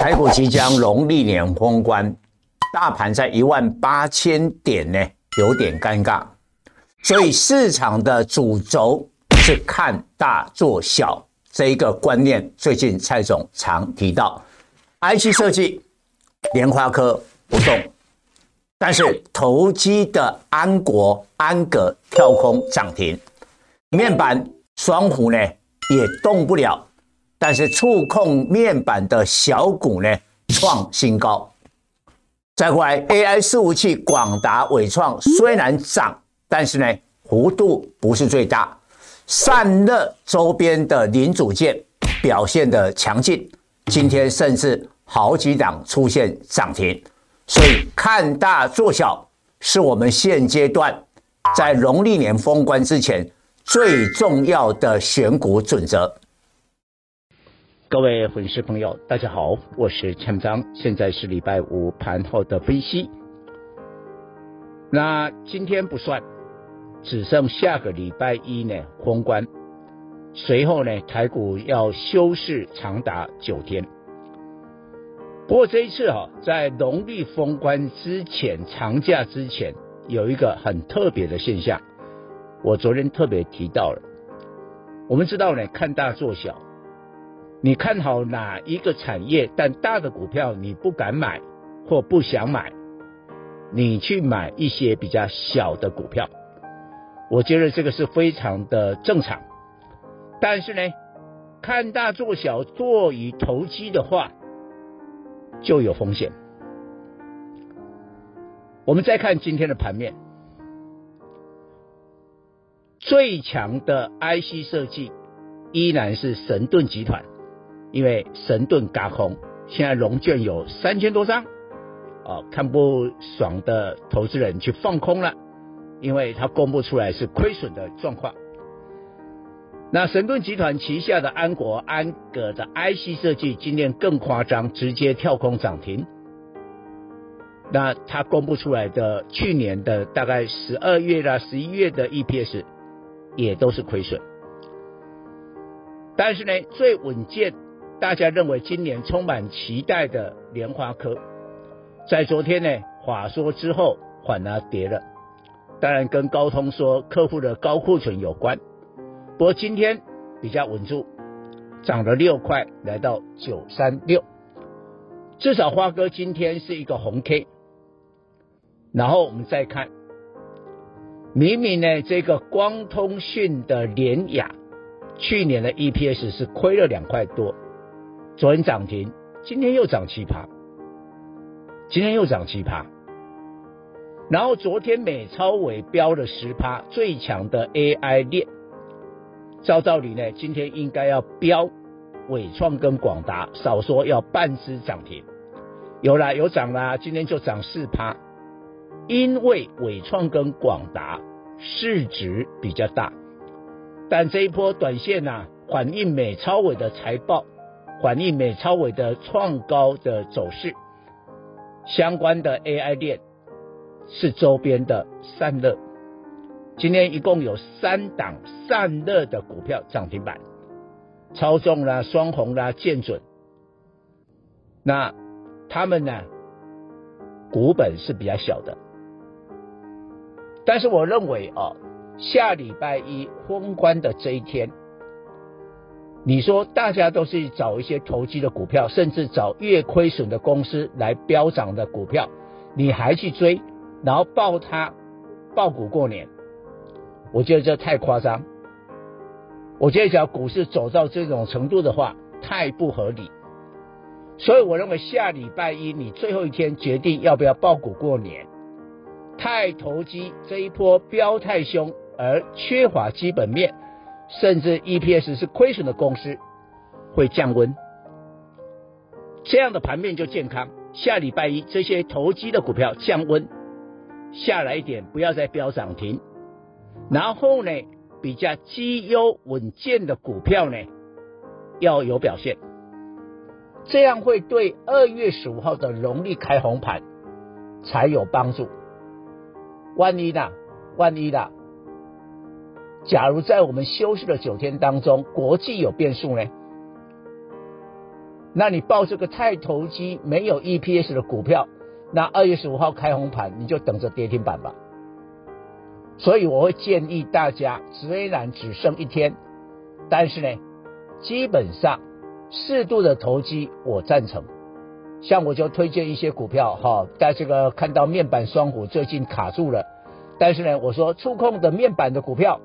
台股即将农历年封关，大盘在一万八千点呢，有点尴尬。所以市场的主轴是看大做小这一个观念，最近蔡总常提到，IC 设计、莲花科不动，但是投机的安国、安格跳空涨停，面板双虎呢也动不了，但是触控面板的小股呢创新高。再过来 AI 伺服器，广达、伟创虽然涨。但是呢，幅度不是最大。散热周边的零组件表现得强劲，今天甚至好几档出现涨停。所以看大做小是我们现阶段在农历年封关之前最重要的选股准则。各位粉丝朋友，大家好，我是陈章，现在是礼拜五盘后的分析。那今天不算。只剩下个礼拜一呢，封关，随后呢，台股要休市长达九天。不过这一次哈、哦，在农历封关之前，长假之前，有一个很特别的现象，我昨天特别提到了。我们知道呢，看大做小，你看好哪一个产业，但大的股票你不敢买或不想买，你去买一些比较小的股票。我觉得这个是非常的正常，但是呢，看大做小，做以投机的话，就有风险。我们再看今天的盘面，最强的 IC 设计依然是神盾集团，因为神盾轧空，现在融券有三千多张，哦，看不爽的投资人去放空了。因为它公布出来是亏损的状况，那神盾集团旗下的安国、安格的 IC 设计今天更夸张，直接跳空涨停。那它公布出来的去年的大概十二月啦、十一月的 EPS 也都是亏损。但是呢，最稳健，大家认为今年充满期待的莲花科，在昨天呢，话说之后反而跌了。当然跟高通说客户的高库存有关，不过今天比较稳住，涨了六块，来到九三六，至少花哥今天是一个红 K。然后我们再看，明明呢这个光通讯的联雅，去年的 EPS 是亏了两块多，昨天涨停，今天又涨七趴，今天又涨七趴。然后昨天美超微飙了十趴，最强的 AI 链，照道理呢，今天应该要标伟创跟广达，少说要半只涨停，有啦有涨啦，今天就涨四趴，因为伟创跟广达市值比较大，但这一波短线呐、啊，反映美超微的财报，反映美超伟的创高的走势，相关的 AI 链。是周边的散热，今天一共有三档散热的股票涨停板，超重啦、双红啦、建准，那他们呢，股本是比较小的，但是我认为啊，下礼拜一封关的这一天，你说大家都是找一些投机的股票，甚至找月亏损的公司来飙涨的股票，你还去追？然后抱它，抱股过年，我觉得这太夸张。我觉得只要股市走到这种程度的话，太不合理。所以我认为下礼拜一你最后一天决定要不要抱股过年，太投机这一波飙太凶，而缺乏基本面，甚至 EPS 是亏损的公司会降温，这样的盘面就健康。下礼拜一这些投机的股票降温。下来一点，不要再飙涨停。然后呢，比较绩优稳健的股票呢，要有表现，这样会对二月十五号的农历开红盘才有帮助。万一呢？万一呢？假如在我们休息的九天当中，国际有变数呢？那你报这个太投机没有 EPS 的股票，那二月十五号开红盘，你就等着跌停板吧。所以我会建议大家，虽然只剩一天，但是呢，基本上适度的投机我赞成。像我就推荐一些股票哈，在这个看到面板双虎最近卡住了，但是呢，我说触控的面板的股票，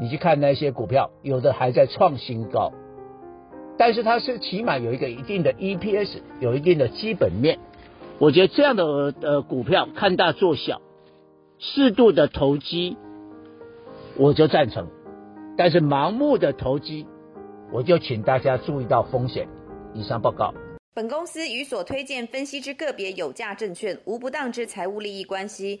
你去看那些股票，有的还在创新高，但是它是起码有一个一定的 EPS，有一定的基本面。我觉得这样的呃股票看大做小，适度的投机，我就赞成。但是盲目的投机，我就请大家注意到风险。以上报告。本公司与所推荐分析之个别有价证券无不当之财务利益关系。